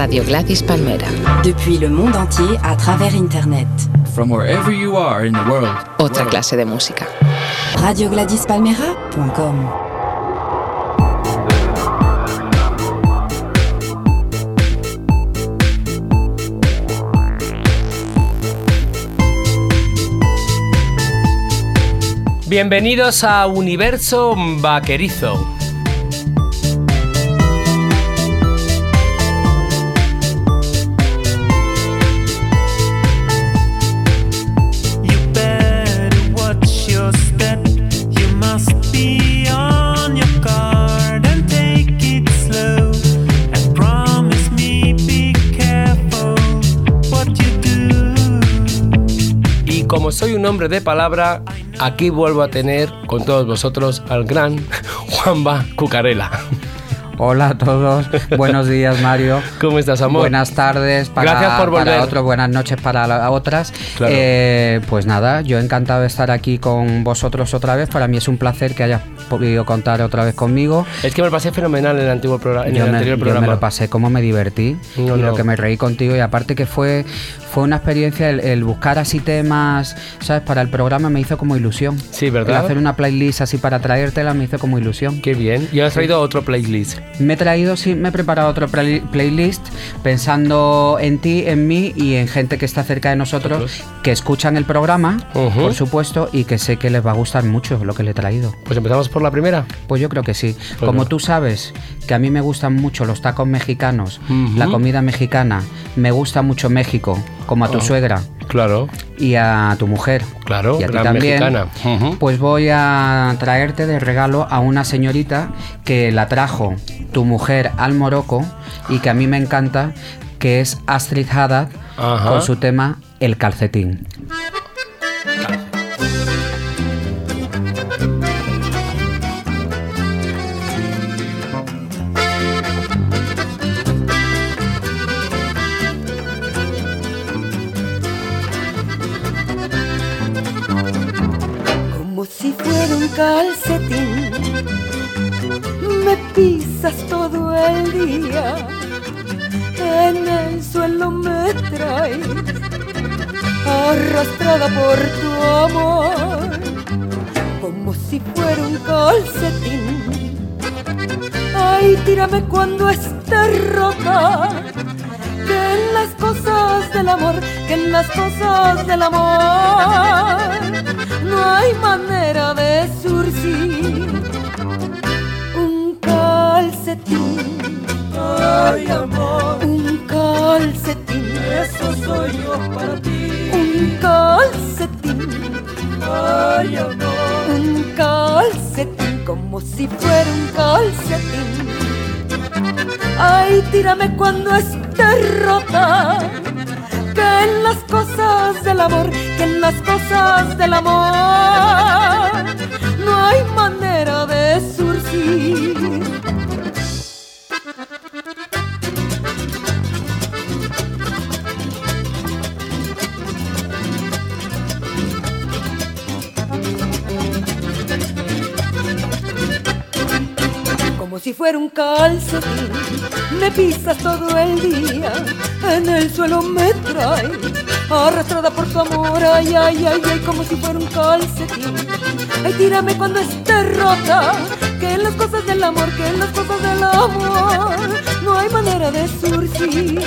Radio Gladys Palmera. Depuis le monde entier à travers Internet. From wherever you are in the world. Otra clase de música. RadioGladysPalmera.com Bienvenidos a Universo Vaquerizo. Hombre de palabra, aquí vuelvo a tener con todos vosotros al gran Juanba Cucarela. Hola a todos, buenos días Mario. ¿Cómo estás, amor? Buenas tardes para, Gracias por volver. para otros, buenas noches para la- otras. Claro. Eh, pues nada, yo encantado de estar aquí con vosotros otra vez. Para mí es un placer que hayas podido contar otra vez conmigo. Es que me lo pasé fenomenal en el antiguo programa, en yo, el me, anterior yo programa. me lo pasé, cómo me divertí No, y no. lo que me reí contigo. Y aparte que fue, fue una experiencia, el, el buscar así temas, ¿sabes? Para el programa me hizo como ilusión. Sí, ¿verdad? El hacer una playlist así para traértela me hizo como ilusión. Qué bien. Y has traído otro playlist. Me he traído, sí, me he preparado otro play- playlist pensando en ti, en mí y en gente que está cerca de nosotros, Nosotros. que escuchan el programa, por supuesto, y que sé que les va a gustar mucho lo que le he traído. Pues empezamos por la primera. Pues yo creo que sí. Pues Como no. tú sabes que a mí me gustan mucho los tacos mexicanos, la comida mexicana, me gusta mucho México, como a tu Oh. suegra Claro, y a tu mujer. claro, y a ti también. Pues voy a traerte de regalo a una señorita que la trajo tu mujer al Morocco y que a mí me encanta, que es Astrid Haddad Ajá. con su tema El calcetín. Calcetín. Me pisas todo el día, en el suelo me traes, arrastrada por tu amor, como si fuera un calcetín. Ay, tírame cuando esté rota, que en las cosas del amor, que en las cosas del amor no hay manera de surcir un calcetín. Ay, amor, un calcetín. Eso soy yo para ti. Un calcetín. Ay, amor, un calcetín como si fuera un calcetín. Ay, tírame cuando esté rota. En las cosas del amor, que en las cosas del amor no hay manera de surgir. Fuera un calcetín. Me pisas todo el día, en el suelo me traes, arrastrada por tu amor, ay, ay, ay, ay, como si fuera un calcetín. Ay, tírame cuando esté rota, que en las cosas del amor, que en las cosas del amor, no hay manera de surgir.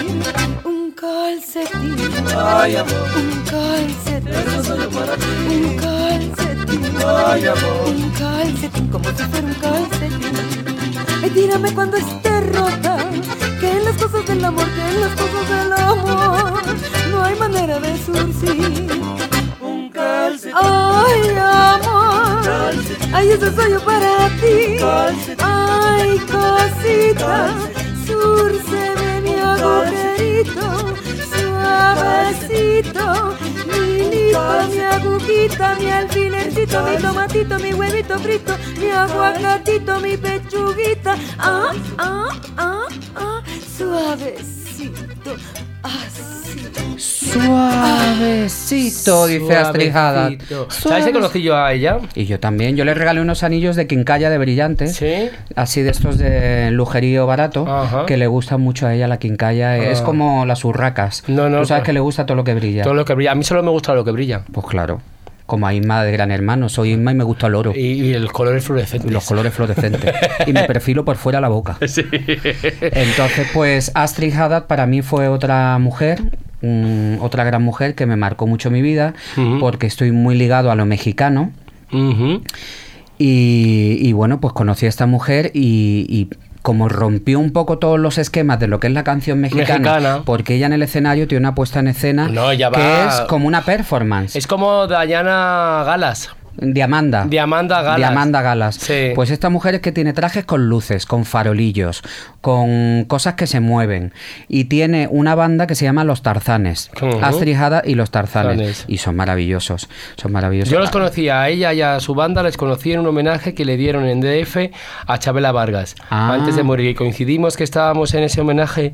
Un calcetín, ay, amor, un calcetín, un calcetín, ay, amor, un calcetín, como si fuera un calcetín. Ay, tírame cuando esté rota, que en las cosas del amor, que en las cosas del amor, no hay manera de surcir. Un calcetín. Ay, amor. Ay, eso soy yo para ti. Ay, cosita. Surceme mi agujerito. Suavecito. Mi agujita, mi alfilercito, mi tomatito, mi huevito frito, mi aguacatito, mi pechuguita. Ah, ah, ah, ah. Suavecito. Suavecito, dice Astrid Haddad. ¿Sabes que conocí yo a ella? Y yo también. Yo le regalé unos anillos de quincalla de brillantes. Sí. Así de estos de lujerío barato. Ajá. Que le gusta mucho a ella la quincalla. Es Ah. como las urracas. No, no, Tú sabes que le gusta todo lo que brilla. Todo lo que brilla. A mí solo me gusta lo que brilla. Pues claro. Como a Inma de Gran Hermano. Soy Inma y me gusta el oro. Y, y el color es fluorescente. Y los colores fluorescentes. y me perfilo por fuera la boca. Entonces, pues Astrid Haddad para mí fue otra mujer, mm, otra gran mujer que me marcó mucho mi vida, porque estoy muy ligado a lo mexicano. Y, y bueno, pues conocí a esta mujer y, y como rompió un poco todos los esquemas de lo que es la canción mexicana, Mexicana. porque ella en el escenario tiene una puesta en escena No, que va- es como una performance. Es como Diana Galas. Diamanda. Diamanda Galas. Diamanda Galas. Sí. Pues esta mujer es que tiene trajes con luces, con farolillos, con cosas que se mueven. Y tiene una banda que se llama Los Tarzanes. Astrid Haddad y Los Tarzanes. Y son maravillosos. Son maravillosos. Yo los conocí a ella y a su banda, les conocí en un homenaje que le dieron en DF a Chabela Vargas, Ah. antes de morir. Y coincidimos que estábamos en ese homenaje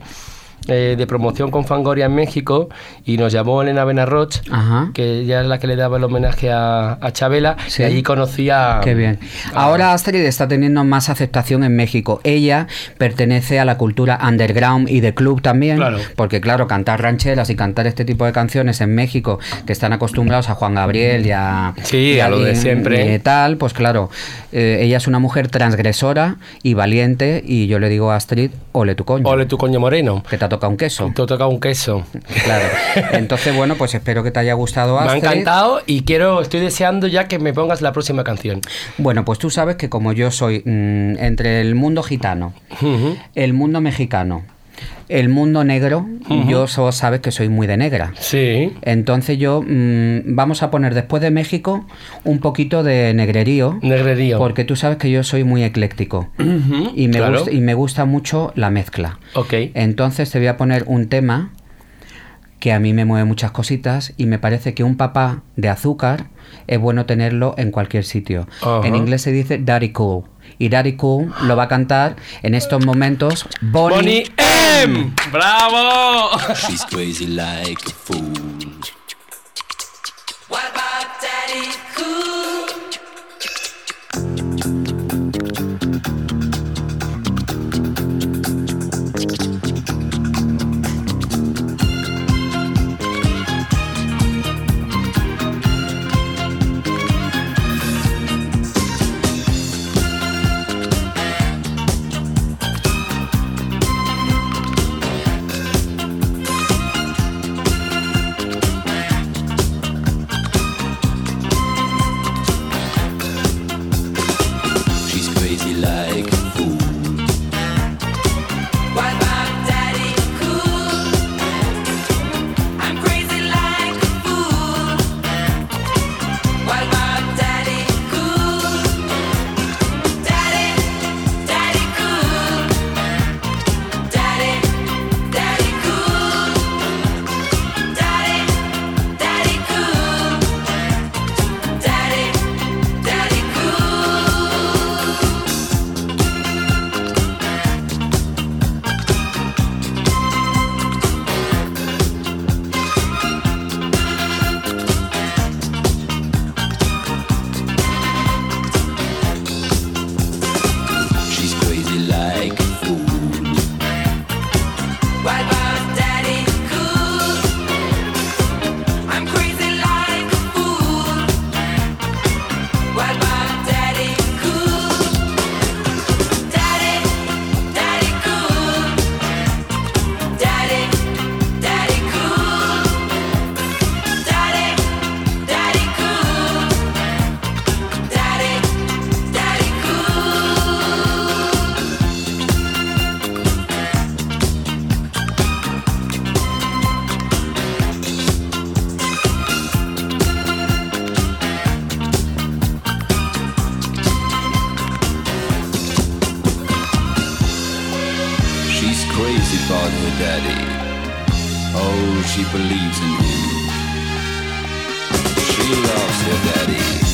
eh, de promoción con Fangoria en México y nos llamó Elena Benarroch, Ajá. que ella es la que le daba el homenaje a, a Chabela, Sí. y allí conocí a... Qué bien. a- Ahora Astrid está teniendo más aceptación en México. Ella pertenece a la cultura underground y de club también. Claro. Porque claro, cantar rancheras y cantar este tipo de canciones en México, que están acostumbrados a Juan Gabriel y a... Sí, y a lo de siempre. y tal, pues claro, eh, ella es una mujer transgresora y valiente y yo le digo a Astrid, ole tu coño. Ole tu coño moreno. Que te ha tocado un queso. Te toca un queso. Claro. Entonces, bueno, pues espero que te haya gustado Me ha Astrid. encantado y quiero, estoy deseando ya que me pongas la próxima canción. Bueno, pues tú sabes que como yo soy mm, entre el mundo gitano, Ujú. el mundo mexicano, el mundo negro, yo so- sabes que soy muy de negra. Sí. Entonces yo mm, vamos a poner después de México un poquito de negrerío. Negrerío. Porque tú sabes que yo soy muy ecléctico y, me claro. gusta, y me gusta mucho la mezcla. Ok. Entonces te voy a poner un tema que a mí me mueve muchas cositas y me parece que un papá de azúcar es bueno tenerlo en cualquier sitio. En inglés se dice Daddy Cool. Y Daddy Cool lo va a cantar en estos momentos Bonnie, Bonnie M. ¡Bravo! She's crazy like a fool. Daddy. Oh, she believes in him. She loves her daddy.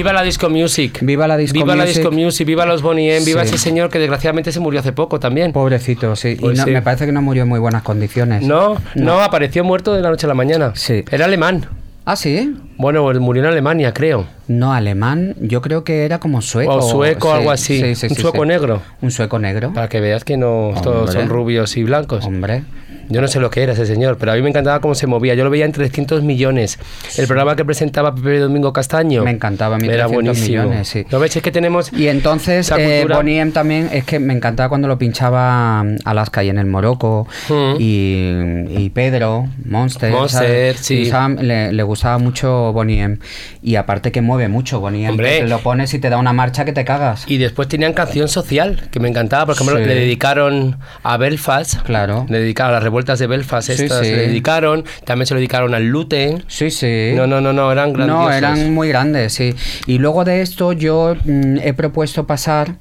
Viva la disco music. Viva la disco Viva la music. disco music, viva los Bonnie M, viva Sí. ese señor que desgraciadamente se murió hace poco también. Pobrecito, sí. Pues y no- sí. me parece que no murió en muy buenas condiciones. No, no, apareció muerto de la noche a la mañana. Sí. Era alemán. Ah, sí. Bueno, él murió en Alemania, creo. No, alemán. Yo creo que era como sueco. O sueco, sí, algo así. sí, sí, Un sueco negro. Un sueco negro. Para que veas que no todos son rubios y blancos. Hombre. Yo no sé lo que era ese señor, pero a mí me encantaba cómo se movía. Yo lo veía en 300 millones. El programa que presentaba Pepe Domingo Castaño. Me encantaba a mí Era 300 buenísimo. millones, sí. ¿No ves? Es que tenemos... Y entonces, eh, Bonnie M también, es que me encantaba cuando lo pinchaba mm, Alaska y en el Morocco, Mm. y, y Pedro, Monster. Monster, ¿sabes? sí. Usaba- le, le gustaba mucho Bonnie M. Y aparte que mueve mucho Bonnie M. Hombre. Lo pones y te da una marcha que te cagas. Y después tenían canción social, que me encantaba. Por ejemplo, Sí. le dedicaron a Belfast. Claro. Le dedicaron a las revueltas de Belfast. Sí, estas, sí. Le dedicaron. También se lo dedicaron al Lute. Sí, sí. No, no, no, no, eran grandiosos. No, eran muy grandes, sí. Y luego de esto yo mm, he propuesto pasar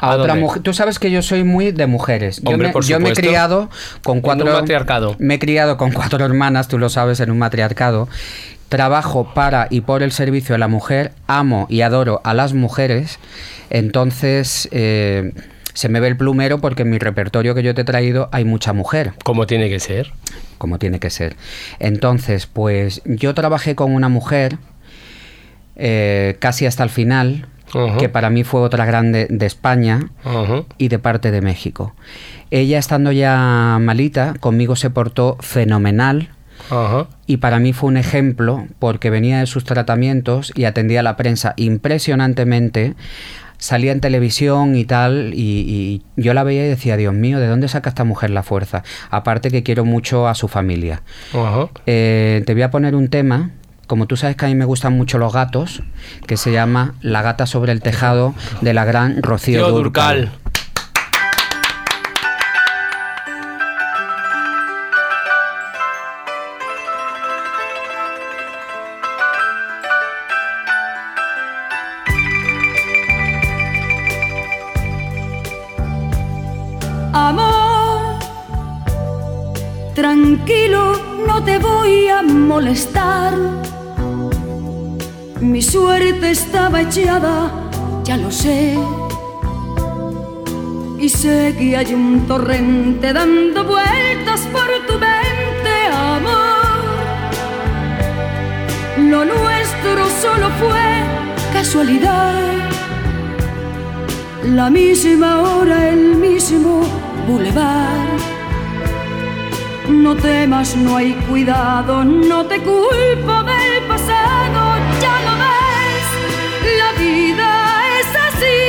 a, ¿A otra mujer. Tú sabes que yo soy muy de mujeres. Yo, Hombre, me, por yo me he criado con cuatro. un matriarcado. Me he criado con cuatro hermanas, tú lo sabes, en un matriarcado. Trabajo para y por el servicio a la mujer. Amo y adoro a las mujeres. Entonces. eh, se me ve el plumero porque en mi repertorio que yo te he traído hay mucha mujer Como tiene que ser. como tiene que ser. Entonces, pues yo trabajé con una mujer eh, casi hasta el final, que para mí fue otra grande de España y de parte de México. Ella estando ya malita, conmigo se portó fenomenal. Ajá. Y para mí fue un ejemplo porque venía de sus tratamientos y atendía a la prensa impresionantemente. Salía en televisión y tal, y, y yo la veía y decía, Dios mío, ¿de dónde saca esta mujer la fuerza? Aparte que quiero mucho a su familia. Eh, te voy a poner un tema, como tú sabes que a mí me gustan mucho los gatos, que se llama La gata sobre el tejado de la gran Rocío. Durcal. Mi suerte estaba echada, ya lo sé. Y sé que un torrente dando vueltas por tu mente, amor. Lo nuestro solo fue casualidad. La misma hora, el mismo bulevar. No temas, no hay cuidado, no te culpo del pasado, ya lo ves, la vida es así.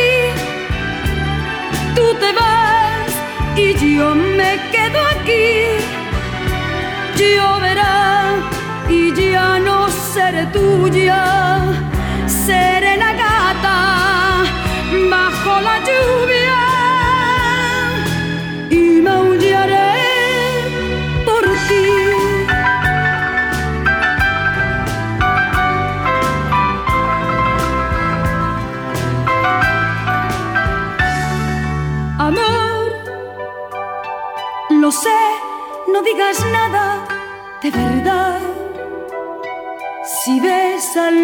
Tú te vas y yo me quedo aquí. Lloverá y ya no seré tuya,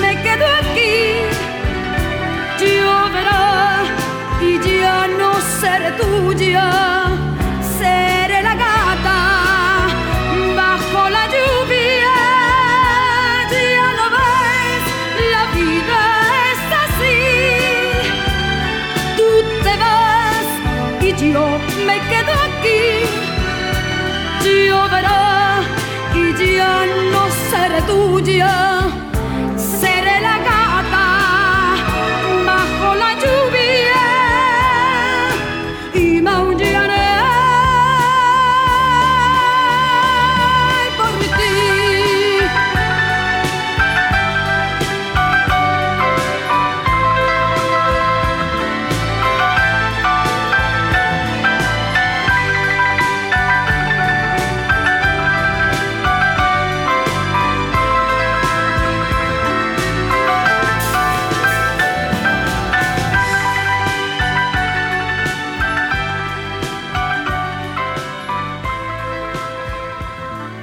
me quedo aquí. Lloverá y ya no seré tuya, seré la gata bajo la lluvia. Ya lo ves, la vida es así. Tú te vas y yo me quedo aquí. Lloverá y ya no seré tuya,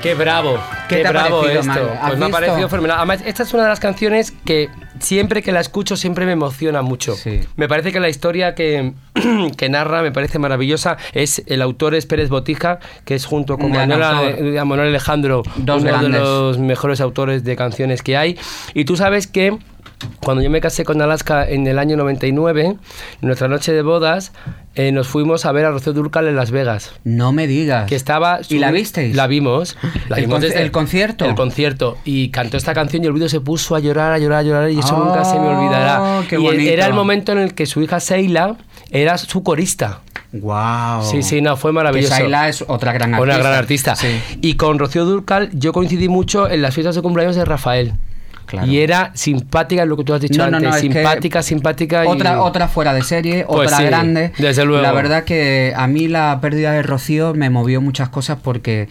Qué bravo, ¿Qué qué, te ha bravo esto. Pues me ha parecido fenomenal. Además, esta es una de las canciones que siempre que la escucho siempre me emociona mucho. Sí. Me parece que la historia que, que narra me parece maravillosa. Es el autor es Pérez Botija, que es junto con Manuel, Manuel Alejandro Dos uno grandes. de los mejores autores de canciones que hay. Y tú sabes que cuando yo me casé con Alaska en el año 99, en nuestra noche de bodas, eh, nos fuimos a ver a Rocío Durcal en Las Vegas No me digas. que estaba ¿Y la visteis? la vimos la ¿El vimos conci- el concierto? el concierto y cantó esta canción y el vídeo se puso a llorar a llorar a llorar y eso Oh, nunca se me olvidará qué y bonito. era el momento en el que su hija Seila era su corista Wow. sí sí no fue Que maravilloso Shaila es otra gran artista. una gran artista Sí. y con Rocío Durcal yo coincidí mucho en las fiestas de cumpleaños de Rafael Claro. y era simpática lo que tú has dicho No, no, antes no, es que simpática simpática y- Otra, otra fuera de serie, Pues otra sí, grande. desde luego. La verdad que a mí la pérdida de Rocío me movió muchas cosas porque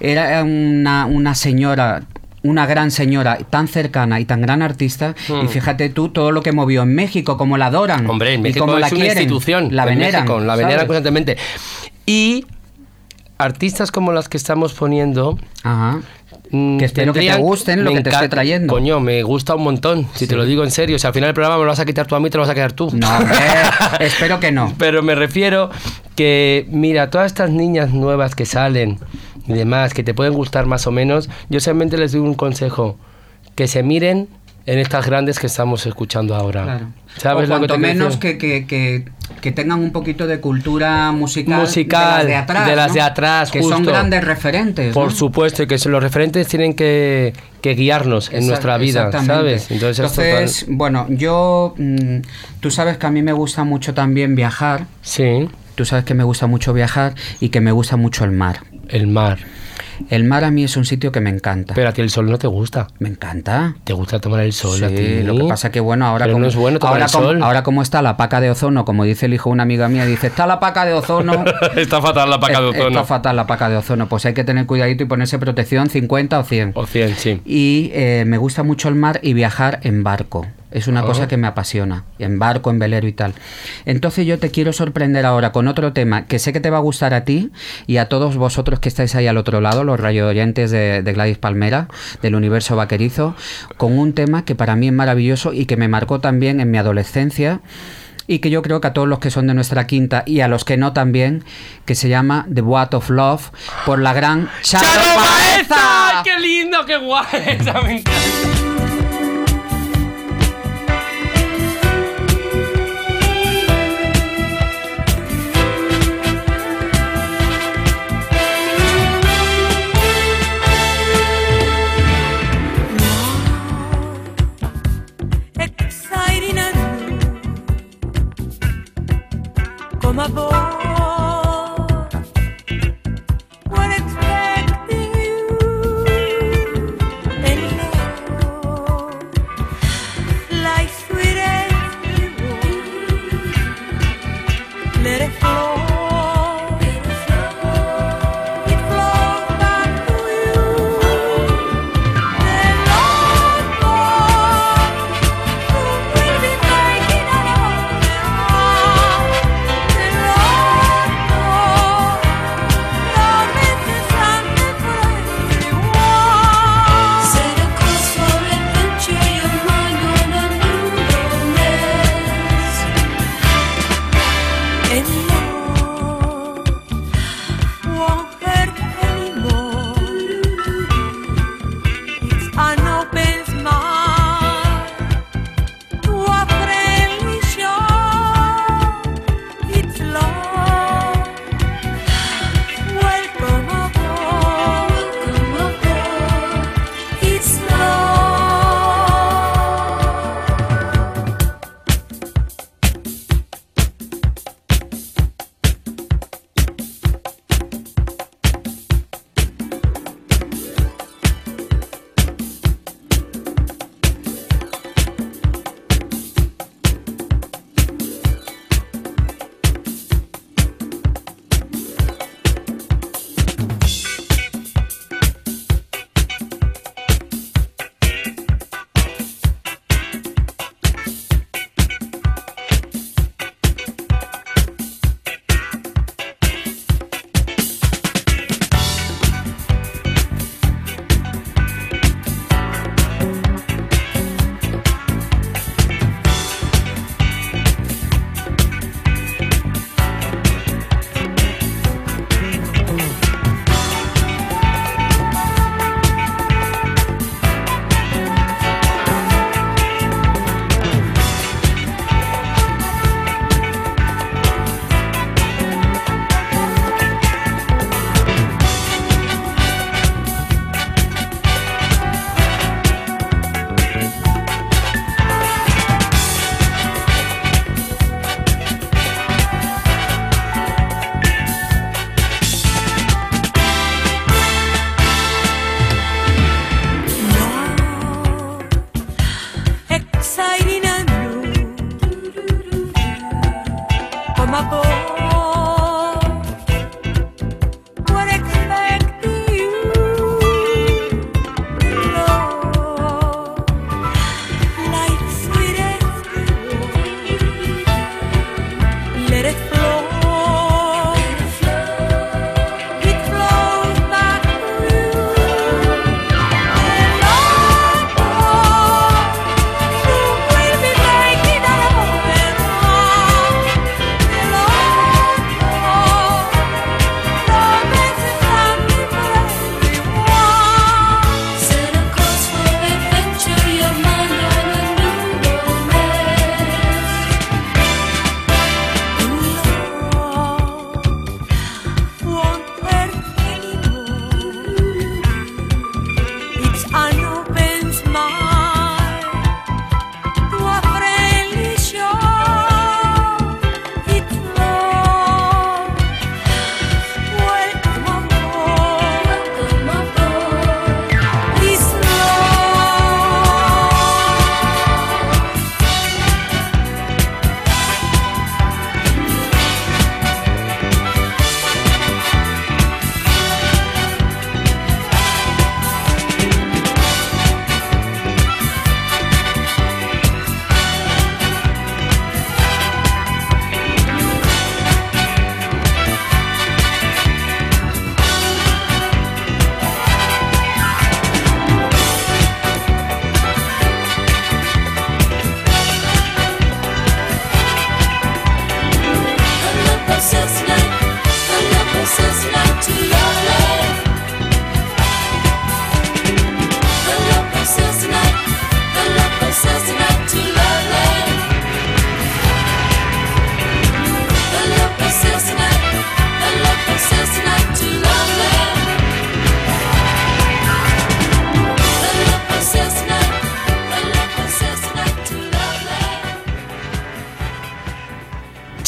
era una, una señora una gran señora tan cercana y tan gran artista y fíjate tú todo lo que movió en México como la adoran Hmm. Hombre, en y México como la es una quieren, institución. la en veneran México, la veneran ¿sabes? constantemente. Y artistas como las que estamos poniendo. Ajá. Mm, Que espero que te gusten lo que te estoy trayendo. Coño, me gusta un montón, si te lo digo en serio. O sea, al final del programa me lo vas a quitar tú a mí, te lo vas a quedar tú. No, hombre, espero que no. Pero me refiero que, mira, todas estas niñas nuevas que salen y demás, que te pueden gustar más o menos, yo solamente les doy un consejo, que se miren en estas grandes que estamos escuchando ahora. Claro. ¿Sabes o lo que menos que, que, que, que tengan un poquito de cultura musical, Musical, de las de atrás, de las ¿no? de atrás, que son grandes referentes. Por ¿no? supuesto, y que los referentes tienen que, que guiarnos en nuestra vida. ¿sabes? Entonces, esto Entonces, bueno, yo, mm, tú sabes que a mí me gusta mucho también viajar, sí, tú sabes que me gusta mucho viajar y que me gusta mucho el mar. el mar. El mar a mí es un sitio que me encanta. Pero a ti el sol no te gusta. me encanta. ¿Te gusta tomar el sol Sí, a ti? lo que pasa que bueno, ahora Pero como, no es bueno tomar ahora, el como, sol. ahora como está la paca de ozono, como dice el hijo de una amiga mía, dice, está la paca de ozono. Está fatal la paca de Eh, ozono. Está fatal la paca de ozono. Pues hay que tener cuidadito y ponerse protección 50 o 100. O 100, sí. Y eh, me gusta mucho el mar y viajar en barco. Es una Ah. cosa que me apasiona. En barco, en velero y tal. Entonces yo te quiero sorprender ahora con otro tema que sé que te va a gustar a ti y a todos vosotros que estáis ahí al otro lado, los rayo oyentes de, de Gladys Palmera, del universo vaquerizo, con un tema que para mí es maravilloso y que me marcó también en mi adolescencia y que yo creo que a todos los que son de nuestra quinta y a los que no también, que se llama The Boat of Love por la gran Charo, ¡Charo Baeza. Baeza! ¡Qué lindo, qué guay! my boy.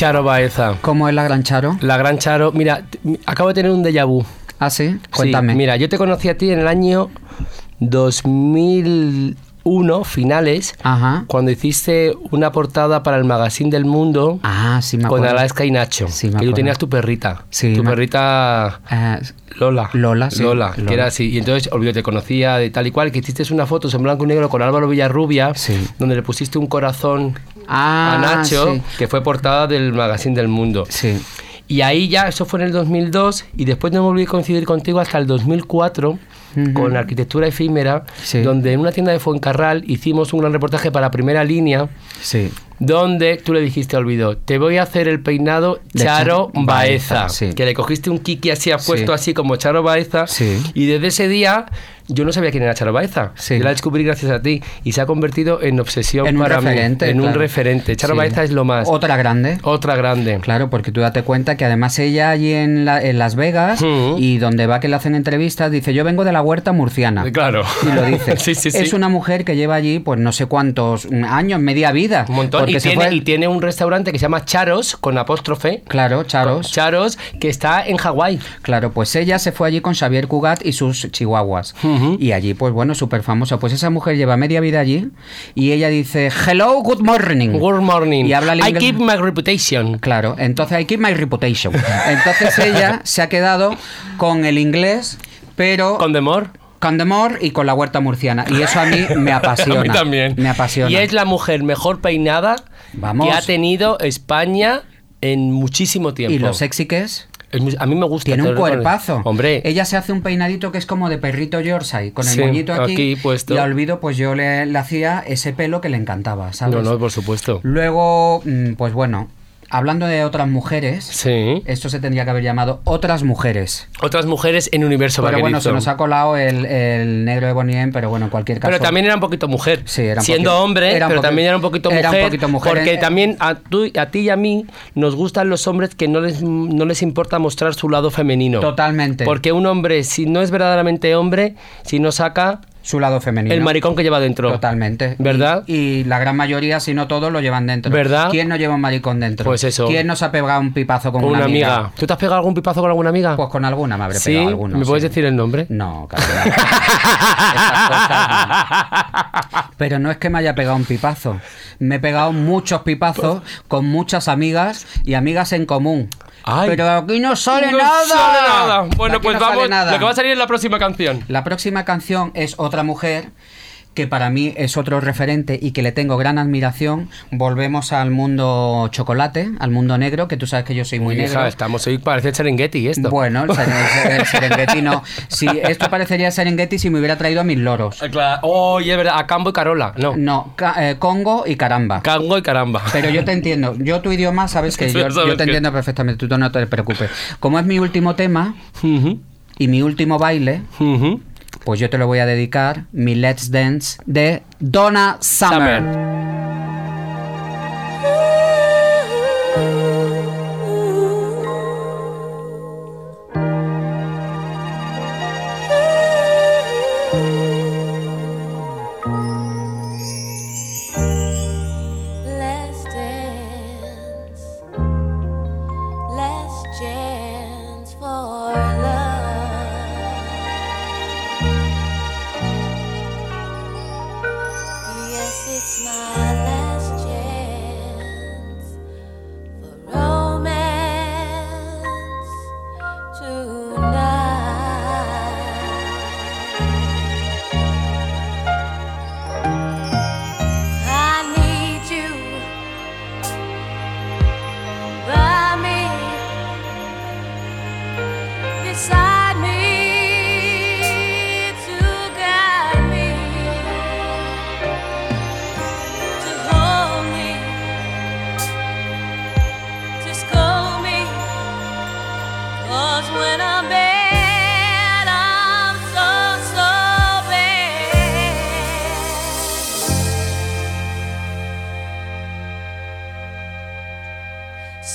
Charo Baeza. ¿Cómo es la gran Charo? La gran Charo. Mira, acabo de tener un déjà vu. Ah, sí, Sí, cuéntame. mira, yo te conocí a ti en el año 2001, finales, Ajá. cuando hiciste una portada para el Magazine del Mundo Ah, sí me con. Alaska y Nacho. Sí, me que tú tenías tu perrita. Sí, tu me- perrita Eh, Lola. Lola, sí, Lola, Lola. que era así. Y entonces, olvido, te conocía de tal y cual, que hiciste una foto en blanco y negro con Álvaro Villarrubia, Sí. donde le pusiste un corazón ah, a Nacho, sí. que fue portada del Magazine del Mundo. Sí. Y ahí ya, eso fue en el 2002, y después no volví a coincidir contigo hasta el 2004 con Arquitectura Efímera, Sí. donde en una tienda de Fuencarral hicimos un gran reportaje para Primera Línea, Sí. donde tú le dijiste a Olvido, te voy a hacer el peinado De Charo Baeza, Baeza, sí. que le cogiste un kiki así apuesto Sí. así como Charo Baeza, y desde ese día yo no sabía quién era Charo Baeza, Sí. yo la descubrí gracias a ti, y se ha convertido en obsesión En un para referente. mí, en un referente. Charo Sí. Baeza es lo más. Otra grande. Otra grande. Claro, porque tú date cuenta que además ella allí en, la- en Las Vegas y donde va que le hacen entrevistas dice yo vengo de la huerta murciana. Claro. Y lo dice. sí, sí, sí. Es una mujer que lleva allí pues no sé cuántos años, media vida. Un montón. Y tiene, fue- y tiene un restaurante que se llama Charos, con apóstrofe. Claro, Charos. Charos, que está en Hawái. Claro, pues ella se fue allí con Xavier Cugat y sus chihuahuas. Y allí, pues bueno, súper famosa. Pues esa mujer lleva media vida allí y ella dice, hello, good morning. Good morning. Y habla I inglés- keep my reputation. Claro, entonces I keep my reputation. Entonces ella se ha quedado con el inglés, pero Con Demor. con Demor y con la huerta murciana. Y eso a mí me apasiona. A mí también. Me apasiona. Y es la mujer mejor peinada Vamos. que ha tenido España en muchísimo tiempo. ¿Y lo sexy que es? Es a mí me gusta. Tiene un cuerpazo. Hombre, Ella se hace un peinadito que es como de perrito Yorkshire, con el Sí, moñito aquí. aquí puesto. Y a Olvido, pues yo le, le hacía ese pelo que le encantaba, ¿sabes? no, no, por supuesto. Luego, mm, pues bueno, hablando de otras mujeres, Sí. esto se tendría que haber llamado Otras Mujeres. Otras mujeres en Universo Pero bueno, se nos ha colado el, el negro de Bonnie pero bueno, en cualquier caso. Pero también era un poquito mujer. Sí, era un Siendo poquito- hombre, era pero también era un poquito era un mujer. poquito mujer. Porque también a, tú- a ti y a mí nos gustan los hombres que no les, no les importa mostrar su lado femenino. Totalmente. Porque un hombre, si no es verdaderamente hombre, si no saca su lado femenino. El maricón que lleva dentro. Totalmente. ¿Verdad? Y, y la gran mayoría, si no todos, lo llevan dentro. ¿Verdad? ¿Quién no lleva un maricón dentro? Pues eso. ¿Quién no se ha pegado un pipazo con, Con una amiga. ¿Tú te has pegado algún pipazo con alguna amiga? Pues con alguna me habré ¿Sí? pegado alguno. ¿Me puedes sí. decir el nombre? No, casi no. Pero no es que me haya pegado un pipazo. Me he pegado muchos pipazos con muchas amigas y amigas en común. Ay. Pero aquí no sale No nada. sale nada. Bueno, Aquí pues no vamos. Lo que va a salir en la próxima canción. La próxima canción es otra mujer que para mí es otro referente y que le tengo gran admiración. Volvemos al mundo chocolate, al mundo negro, que tú sabes que yo soy muy Hija, negro. estamos hoy, parece Serengeti esto. Bueno, el, Seren- el Serengeti no. Si, esto parecería Serengeti si me hubiera traído a mis loros. Ah, claro. Oye, es verdad, a Cambo y Carola. No. No, eh, Congo y caramba. Cango y caramba. Pero yo te entiendo. Yo tu idioma, sabes que yo, te entiendo perfectamente. Tú no te preocupes. Como es mi último tema y mi último baile. Pues yo te lo voy a dedicar. Mi Let's Dance de Donna Summer.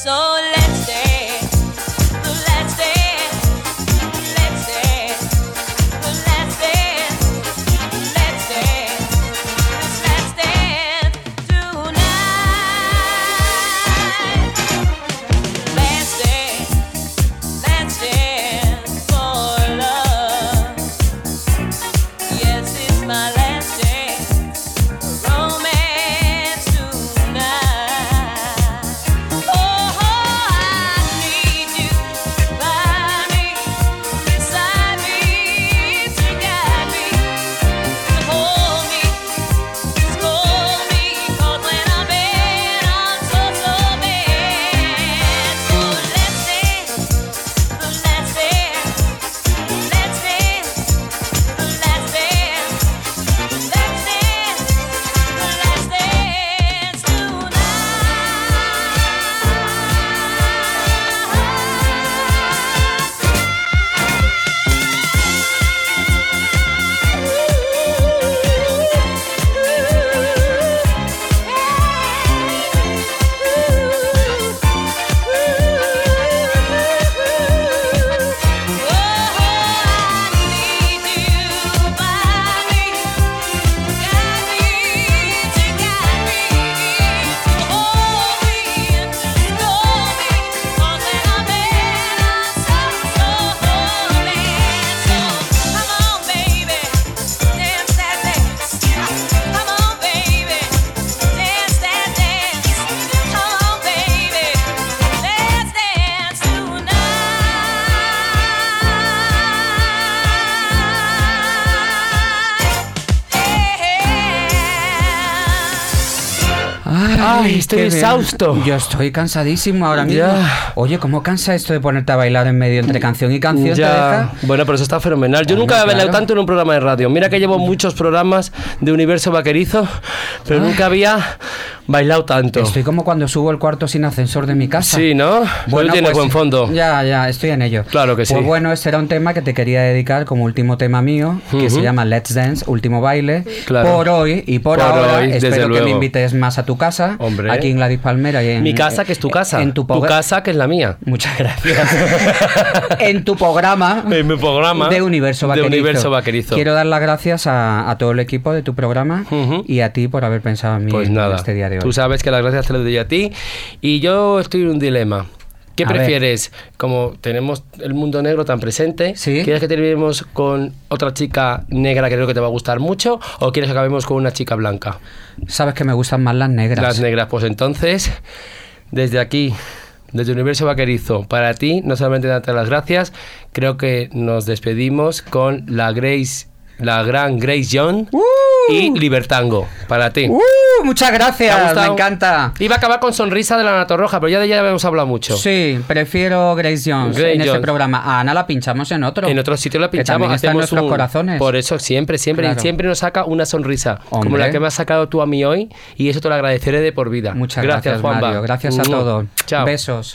So exhausto. Yo estoy cansadísimo ahora mismo. Ya. Oye, ¿cómo cansa esto de ponerte a bailar en medio entre canción y canción? Bueno, pero eso está fenomenal. Yo Bueno, nunca he bailado claro. tanto en un programa de radio. Mira que llevo muchos programas de Universo Vaquerizo, pero nunca había bailado tanto. Estoy como cuando subo el cuarto sin ascensor de mi casa. Sí, ¿no? Bueno, tienes pues, buen fondo. Ya, ya, estoy en ello. Claro que sí. Pues bueno, este era un tema que te quería dedicar como último tema mío, que se llama Let's Dance, último baile. Claro. Por hoy y por, Por ahora, hoy, espero que luego. me invites más a tu casa, Hombre. aquí en Gladys Palmera. Y en, Mi casa, que es tu casa. En tu, tu casa, que es la mía. Muchas gracias. en tu programa. En mi programa. De Universo De Vaquerizo. Universo Vaquerizo. Quiero dar las gracias a, a todo el equipo de tu programa y a ti por haber pensado en mí Pues en nada, este día tú sabes que las gracias te las doy a ti. Y yo estoy en un dilema. ¿Qué A ver. prefieres? Como tenemos el mundo negro tan presente, Sí. ¿quieres que terminemos con otra chica negra que creo que te va a gustar mucho? ¿O quieres que acabemos con una chica blanca? Sabes que me gustan más las negras. Las negras, pues entonces, desde aquí, desde Universo Vaquerizo, para ti, no solamente darte las gracias, creo que nos despedimos con la Grace, la gran Grace Young y Libertango, para ti. ¡Uh! Muchas ¿Te ha gracias, me encanta. Iba a acabar con Sonrisa de la Nato Roja, pero ya de ella habíamos hablado mucho. Sí, prefiero Grace Jones Grace en este Jones. programa. A Ana la pinchamos en otro. En otro sitio la pinchamos, está en nuestros un- corazones. Por eso siempre, siempre, Claro. y siempre nos saca una sonrisa, como la que me has sacado tú a mí hoy, y eso te lo agradeceré de por vida. Muchas gracias, Juanba. Mario. Gracias a todos. Chao. Besos.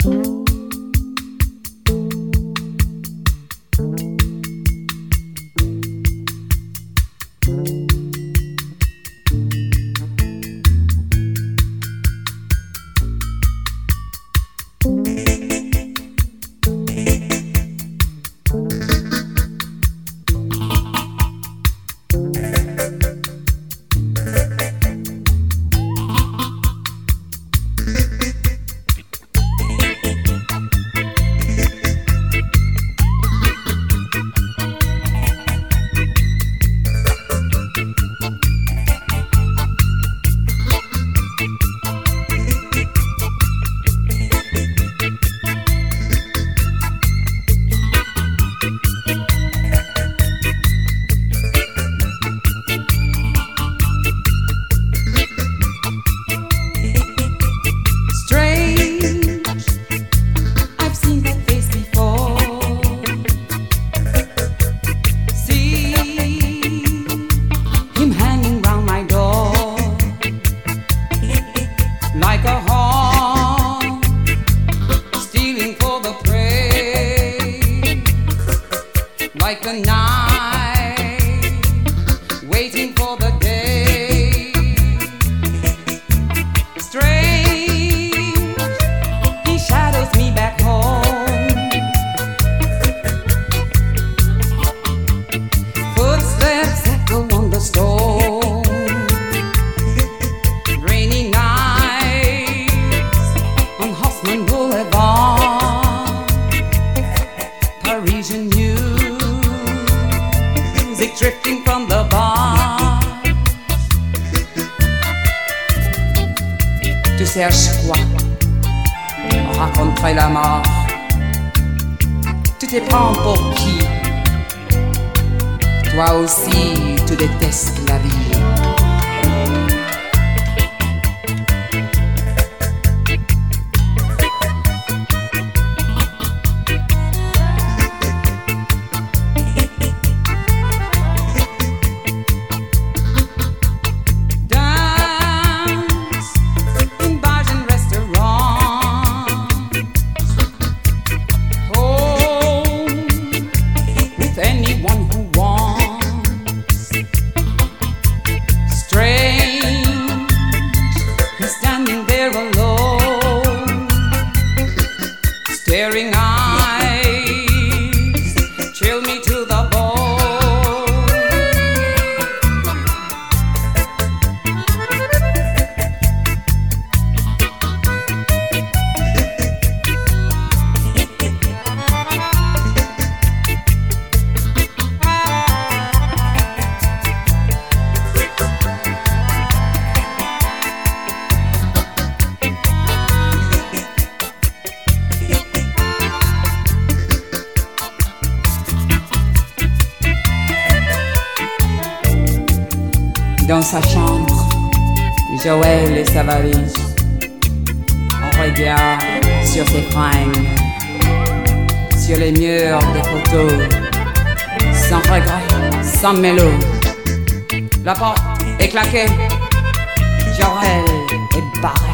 Sur ses fringues, sur les murs des photos, sans regret, sans mélo. La porte est claquée, Joël est bas.